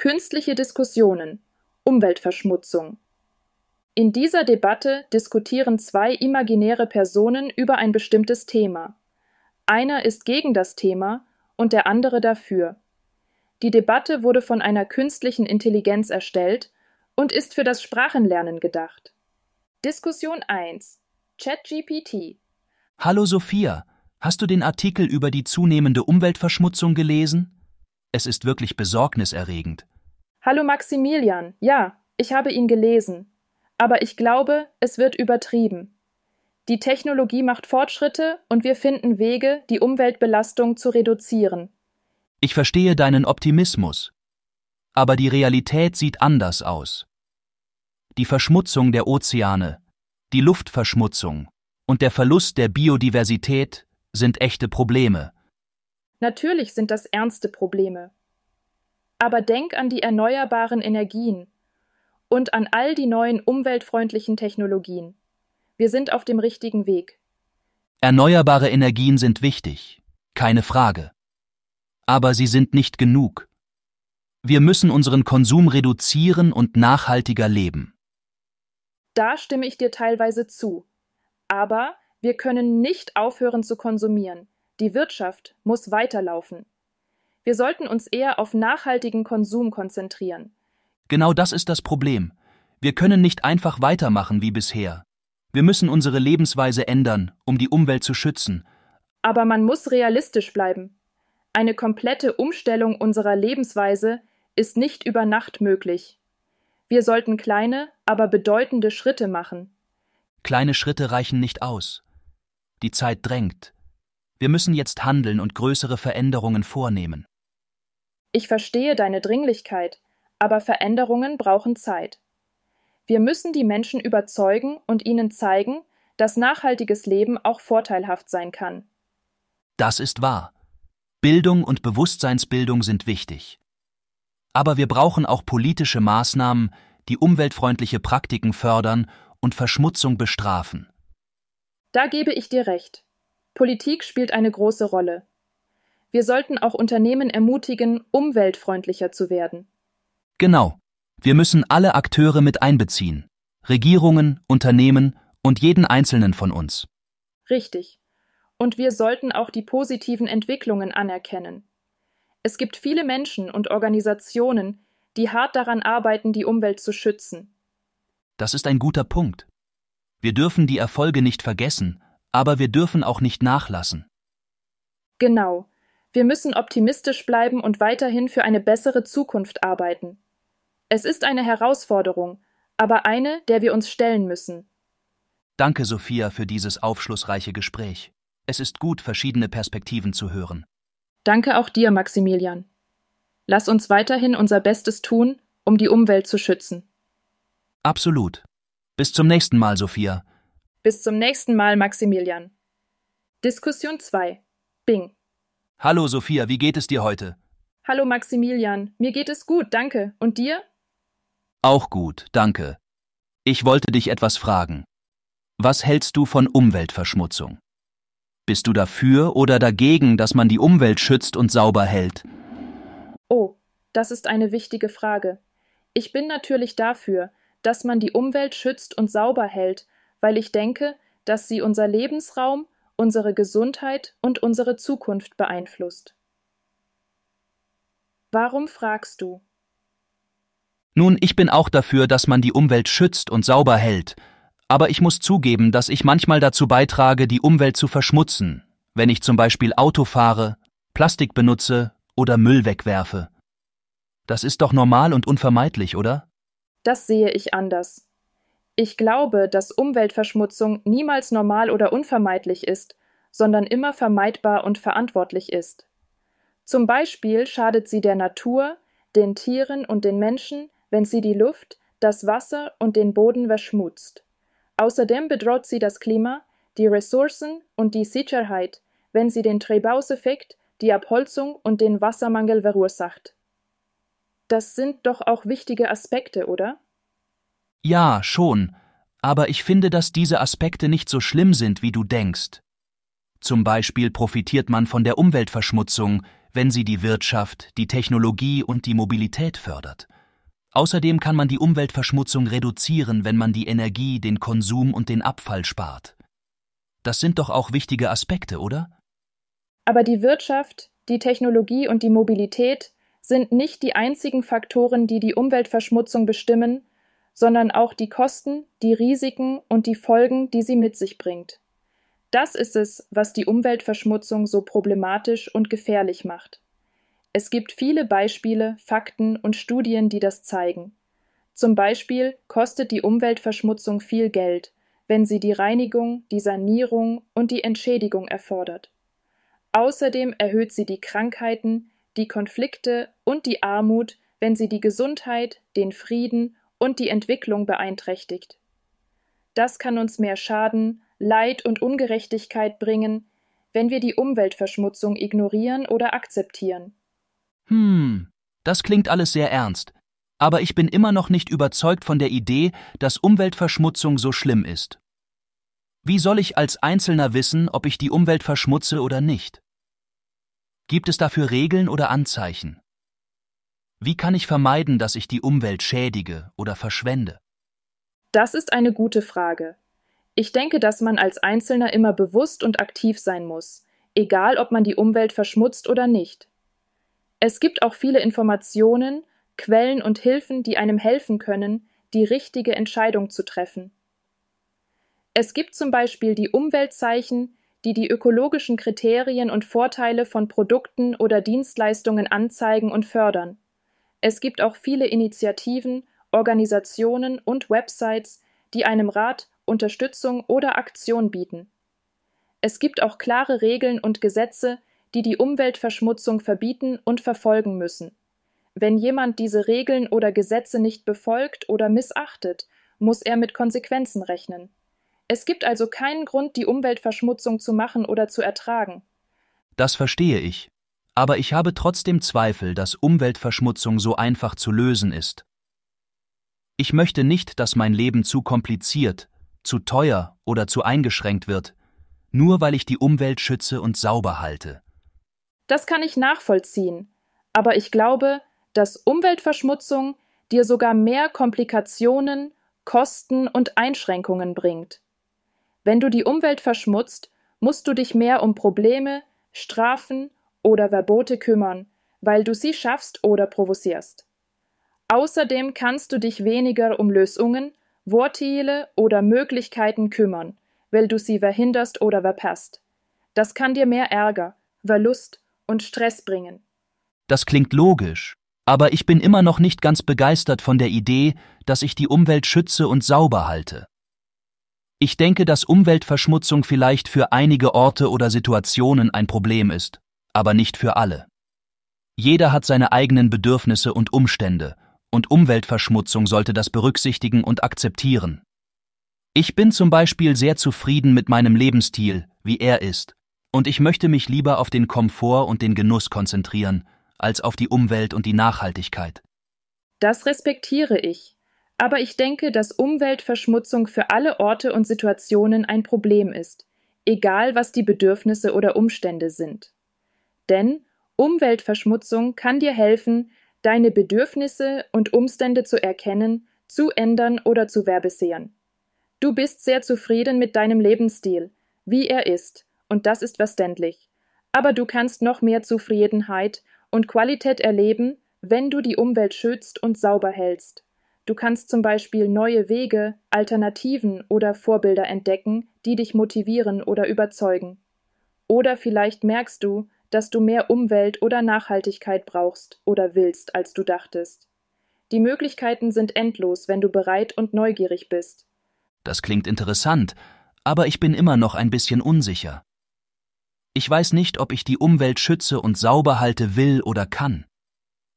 Künstliche Diskussionen Umweltverschmutzung In dieser Debatte diskutieren zwei imaginäre Personen über ein bestimmtes Thema. Einer ist gegen das Thema und der andere dafür. Die Debatte wurde von einer künstlichen Intelligenz erstellt und ist für das Sprachenlernen gedacht. Diskussion 1 ChatGPT Hallo Sophia, hast du den Artikel über die zunehmende Umweltverschmutzung gelesen? Es ist wirklich besorgniserregend. Hallo Maximilian, ja, ich habe ihn gelesen. Aber ich glaube, es wird übertrieben. Die Technologie macht Fortschritte und wir finden Wege, die Umweltbelastung zu reduzieren. Ich verstehe deinen Optimismus. Aber die Realität sieht anders aus. Die Verschmutzung der Ozeane, die Luftverschmutzung und der Verlust der Biodiversität sind echte Probleme. Natürlich sind das ernste Probleme. Aber denk an die erneuerbaren Energien und an all die neuen umweltfreundlichen Technologien. Wir sind auf dem richtigen Weg. Erneuerbare Energien sind wichtig, keine Frage. Aber sie sind nicht genug. Wir müssen unseren Konsum reduzieren und nachhaltiger leben. Da stimme ich dir teilweise zu. Aber wir können nicht aufhören zu konsumieren. Die Wirtschaft muss weiterlaufen. Wir sollten uns eher auf nachhaltigen Konsum konzentrieren. Genau das ist das Problem. Wir können nicht einfach weitermachen wie bisher. Wir müssen unsere Lebensweise ändern, um die Umwelt zu schützen. Aber man muss realistisch bleiben. Eine komplette Umstellung unserer Lebensweise ist nicht über Nacht möglich. Wir sollten kleine, aber bedeutende Schritte machen. Kleine Schritte reichen nicht aus. Die Zeit drängt. Wir müssen jetzt handeln und größere Veränderungen vornehmen. Ich verstehe deine Dringlichkeit, aber Veränderungen brauchen Zeit. Wir müssen die Menschen überzeugen und ihnen zeigen, dass nachhaltiges Leben auch vorteilhaft sein kann. Das ist wahr. Bildung und Bewusstseinsbildung sind wichtig. Aber wir brauchen auch politische Maßnahmen, die umweltfreundliche Praktiken fördern und Verschmutzung bestrafen. Da gebe ich dir recht. Politik spielt eine große Rolle. Wir sollten auch Unternehmen ermutigen, umweltfreundlicher zu werden. Genau. Wir müssen alle Akteure mit einbeziehen. Regierungen, Unternehmen und jeden einzelnen von uns. Richtig. Und wir sollten auch die positiven Entwicklungen anerkennen. Es gibt viele Menschen und Organisationen, die hart daran arbeiten, die Umwelt zu schützen. Das ist ein guter Punkt. Wir dürfen die Erfolge nicht vergessen, aber wir dürfen auch nicht nachlassen. Genau. Wir müssen optimistisch bleiben und weiterhin für eine bessere Zukunft arbeiten. Es ist eine Herausforderung, aber eine, der wir uns stellen müssen. Danke, Sophia, für dieses aufschlussreiche Gespräch. Es ist gut, verschiedene Perspektiven zu hören. Danke auch dir, Maximilian. Lass uns weiterhin unser Bestes tun, um die Umwelt zu schützen. Absolut. Bis zum nächsten Mal, Sophia. Bis zum nächsten Mal, Maximilian. Diskussion 2. Bing. Hallo, Sophia, wie geht es dir heute? Hallo, Maximilian. Mir geht es gut, danke. Und dir? Auch gut, danke. Ich wollte dich etwas fragen. Was hältst du von Umweltverschmutzung? Bist du dafür oder dagegen, dass man die Umwelt schützt und sauber hält? Oh, das ist eine wichtige Frage. Ich bin natürlich dafür, dass man die Umwelt schützt und sauber hält, weil ich denke, dass sie unser Lebensraum, unsere Gesundheit und unsere Zukunft beeinflusst. Warum fragst du? Nun, ich bin auch dafür, dass man die Umwelt schützt und sauber hält, aber ich muss zugeben, dass ich manchmal dazu beitrage, die Umwelt zu verschmutzen, wenn ich zum Beispiel Auto fahre, Plastik benutze oder Müll wegwerfe. Das ist doch normal und unvermeidlich, oder? Das sehe ich anders. Ich glaube, dass Umweltverschmutzung niemals normal oder unvermeidlich ist, sondern immer vermeidbar und verantwortlich ist. Zum Beispiel schadet sie der Natur, den Tieren und den Menschen, wenn sie die Luft, das Wasser und den Boden verschmutzt. Außerdem bedroht sie das Klima, die Ressourcen und die Sicherheit, wenn sie den Treibhauseffekt, die Abholzung und den Wassermangel verursacht. Das sind doch auch wichtige Aspekte, oder? Ja, schon, aber ich finde, dass diese Aspekte nicht so schlimm sind, wie du denkst. Zum Beispiel profitiert man von der Umweltverschmutzung, wenn sie die Wirtschaft, die Technologie und die Mobilität fördert. Außerdem kann man die Umweltverschmutzung reduzieren, wenn man die Energie, den Konsum und den Abfall spart. Das sind doch auch wichtige Aspekte, oder? Aber die Wirtschaft, die Technologie und die Mobilität sind nicht die einzigen Faktoren, die die Umweltverschmutzung bestimmen, sondern auch die Kosten, die Risiken und die Folgen, die sie mit sich bringt. Das ist es, was die Umweltverschmutzung so problematisch und gefährlich macht. Es gibt viele Beispiele, Fakten und Studien, die das zeigen. Zum Beispiel kostet die Umweltverschmutzung viel Geld, wenn sie die Reinigung, die Sanierung und die Entschädigung erfordert. Außerdem erhöht sie die Krankheiten, die Konflikte und die Armut, wenn sie die Gesundheit, den Frieden und die Entwicklung beeinträchtigt. Das kann uns mehr Schaden, Leid und Ungerechtigkeit bringen, wenn wir die Umweltverschmutzung ignorieren oder akzeptieren. Hm, das klingt alles sehr ernst. Aber ich bin immer noch nicht überzeugt von der Idee, dass Umweltverschmutzung so schlimm ist. Wie soll ich als Einzelner wissen, ob ich die Umwelt verschmutze oder nicht? Gibt es dafür Regeln oder Anzeichen? Wie kann ich vermeiden, dass ich die Umwelt schädige oder verschwende? Das ist eine gute Frage. Ich denke, dass man als Einzelner immer bewusst und aktiv sein muss, egal ob man die Umwelt verschmutzt oder nicht. Es gibt auch viele Informationen, Quellen und Hilfen, die einem helfen können, die richtige Entscheidung zu treffen. Es gibt zum Beispiel die Umweltzeichen, die die ökologischen Kriterien und Vorteile von Produkten oder Dienstleistungen anzeigen und fördern. Es gibt auch viele Initiativen, Organisationen und Websites, die einem Rat, Unterstützung oder Aktion bieten. Es gibt auch klare Regeln und Gesetze, die die Umweltverschmutzung verbieten und verfolgen müssen. Wenn jemand diese Regeln oder Gesetze nicht befolgt oder missachtet, muss er mit Konsequenzen rechnen. Es gibt also keinen Grund, die Umweltverschmutzung zu machen oder zu ertragen. Das verstehe ich aber ich habe trotzdem Zweifel, dass Umweltverschmutzung so einfach zu lösen ist. Ich möchte nicht, dass mein Leben zu kompliziert, zu teuer oder zu eingeschränkt wird, nur weil ich die Umwelt schütze und sauber halte. Das kann ich nachvollziehen, aber ich glaube, dass Umweltverschmutzung dir sogar mehr Komplikationen, Kosten und Einschränkungen bringt. Wenn du die Umwelt verschmutzt, musst du dich mehr um Probleme, Strafen oder Verbote kümmern, weil du sie schaffst oder provozierst. Außerdem kannst du dich weniger um Lösungen, Vorteile oder Möglichkeiten kümmern, weil du sie verhinderst oder verpasst. Das kann dir mehr Ärger, Verlust und Stress bringen. Das klingt logisch, aber ich bin immer noch nicht ganz begeistert von der Idee, dass ich die Umwelt schütze und sauber halte. Ich denke, dass Umweltverschmutzung vielleicht für einige Orte oder Situationen ein Problem ist aber nicht für alle. Jeder hat seine eigenen Bedürfnisse und Umstände, und Umweltverschmutzung sollte das berücksichtigen und akzeptieren. Ich bin zum Beispiel sehr zufrieden mit meinem Lebensstil, wie er ist, und ich möchte mich lieber auf den Komfort und den Genuss konzentrieren, als auf die Umwelt und die Nachhaltigkeit. Das respektiere ich, aber ich denke, dass Umweltverschmutzung für alle Orte und Situationen ein Problem ist, egal was die Bedürfnisse oder Umstände sind. Denn Umweltverschmutzung kann dir helfen, deine Bedürfnisse und Umstände zu erkennen, zu ändern oder zu verbessern. Du bist sehr zufrieden mit deinem Lebensstil, wie er ist, und das ist verständlich. Aber du kannst noch mehr Zufriedenheit und Qualität erleben, wenn du die Umwelt schützt und sauber hältst. Du kannst zum Beispiel neue Wege, Alternativen oder Vorbilder entdecken, die dich motivieren oder überzeugen. Oder vielleicht merkst du, dass du mehr Umwelt oder Nachhaltigkeit brauchst oder willst, als du dachtest. Die Möglichkeiten sind endlos, wenn du bereit und neugierig bist. Das klingt interessant, aber ich bin immer noch ein bisschen unsicher. Ich weiß nicht, ob ich die Umwelt schütze und sauber halte will oder kann.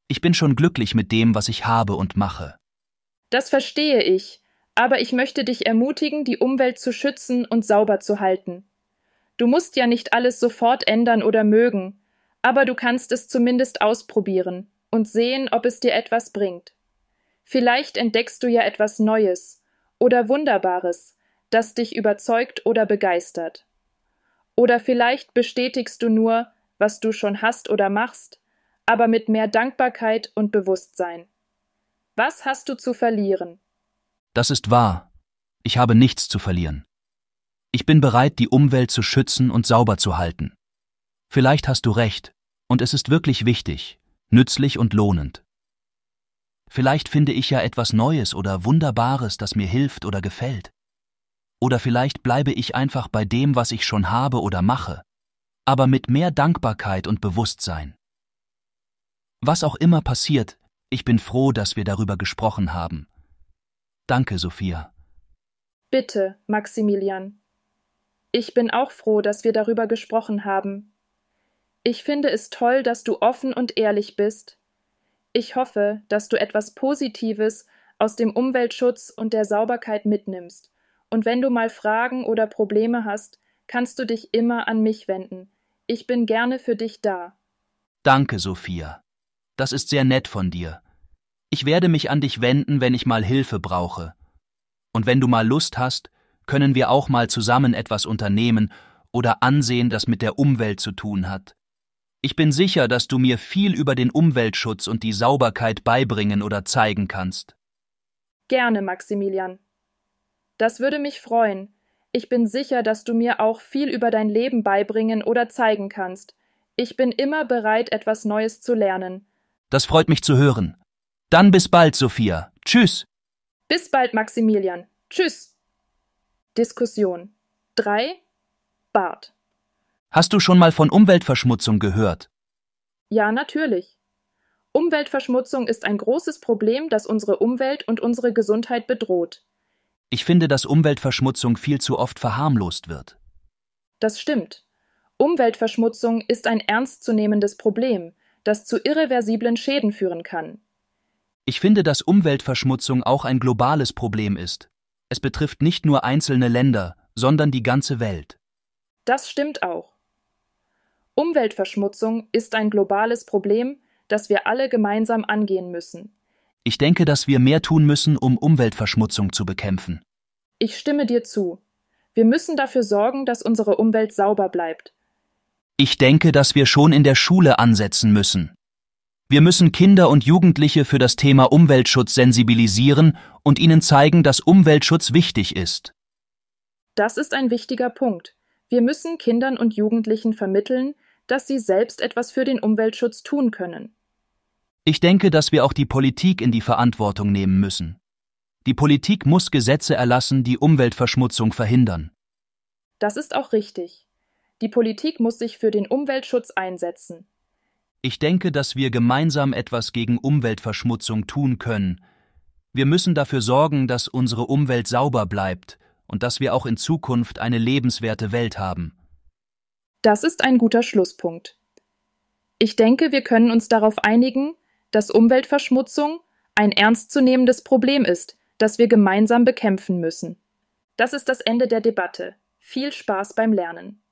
Ich bin schon glücklich mit dem, was ich habe und mache. Das verstehe ich, aber ich möchte dich ermutigen, die Umwelt zu schützen und sauber zu halten. Du musst ja nicht alles sofort ändern oder mögen, aber du kannst es zumindest ausprobieren und sehen, ob es dir etwas bringt. Vielleicht entdeckst du ja etwas Neues oder Wunderbares, das dich überzeugt oder begeistert. Oder vielleicht bestätigst du nur, was du schon hast oder machst, aber mit mehr Dankbarkeit und Bewusstsein. Was hast du zu verlieren? Das ist wahr. Ich habe nichts zu verlieren. Ich bin bereit, die Umwelt zu schützen und sauber zu halten. Vielleicht hast du recht, und es ist wirklich wichtig, nützlich und lohnend. Vielleicht finde ich ja etwas Neues oder Wunderbares, das mir hilft oder gefällt. Oder vielleicht bleibe ich einfach bei dem, was ich schon habe oder mache, aber mit mehr Dankbarkeit und Bewusstsein. Was auch immer passiert, ich bin froh, dass wir darüber gesprochen haben. Danke, Sophia. Bitte, Maximilian. Ich bin auch froh, dass wir darüber gesprochen haben. Ich finde es toll, dass du offen und ehrlich bist. Ich hoffe, dass du etwas Positives aus dem Umweltschutz und der Sauberkeit mitnimmst. Und wenn du mal Fragen oder Probleme hast, kannst du dich immer an mich wenden. Ich bin gerne für dich da. Danke, Sophia. Das ist sehr nett von dir. Ich werde mich an dich wenden, wenn ich mal Hilfe brauche. Und wenn du mal Lust hast, können wir auch mal zusammen etwas unternehmen oder ansehen, das mit der Umwelt zu tun hat. Ich bin sicher, dass du mir viel über den Umweltschutz und die Sauberkeit beibringen oder zeigen kannst. Gerne, Maximilian. Das würde mich freuen. Ich bin sicher, dass du mir auch viel über dein Leben beibringen oder zeigen kannst. Ich bin immer bereit, etwas Neues zu lernen. Das freut mich zu hören. Dann bis bald, Sophia. Tschüss. Bis bald, Maximilian. Tschüss. Diskussion 3. Bart. Hast du schon mal von Umweltverschmutzung gehört? Ja, natürlich. Umweltverschmutzung ist ein großes Problem, das unsere Umwelt und unsere Gesundheit bedroht. Ich finde, dass Umweltverschmutzung viel zu oft verharmlost wird. Das stimmt. Umweltverschmutzung ist ein ernstzunehmendes Problem, das zu irreversiblen Schäden führen kann. Ich finde, dass Umweltverschmutzung auch ein globales Problem ist. Es betrifft nicht nur einzelne Länder, sondern die ganze Welt. Das stimmt auch. Umweltverschmutzung ist ein globales Problem, das wir alle gemeinsam angehen müssen. Ich denke, dass wir mehr tun müssen, um Umweltverschmutzung zu bekämpfen. Ich stimme dir zu. Wir müssen dafür sorgen, dass unsere Umwelt sauber bleibt. Ich denke, dass wir schon in der Schule ansetzen müssen. Wir müssen Kinder und Jugendliche für das Thema Umweltschutz sensibilisieren und ihnen zeigen, dass Umweltschutz wichtig ist. Das ist ein wichtiger Punkt. Wir müssen Kindern und Jugendlichen vermitteln, dass sie selbst etwas für den Umweltschutz tun können. Ich denke, dass wir auch die Politik in die Verantwortung nehmen müssen. Die Politik muss Gesetze erlassen, die Umweltverschmutzung verhindern. Das ist auch richtig. Die Politik muss sich für den Umweltschutz einsetzen. Ich denke, dass wir gemeinsam etwas gegen Umweltverschmutzung tun können. Wir müssen dafür sorgen, dass unsere Umwelt sauber bleibt und dass wir auch in Zukunft eine lebenswerte Welt haben. Das ist ein guter Schlusspunkt. Ich denke, wir können uns darauf einigen, dass Umweltverschmutzung ein ernstzunehmendes Problem ist, das wir gemeinsam bekämpfen müssen. Das ist das Ende der Debatte. Viel Spaß beim Lernen.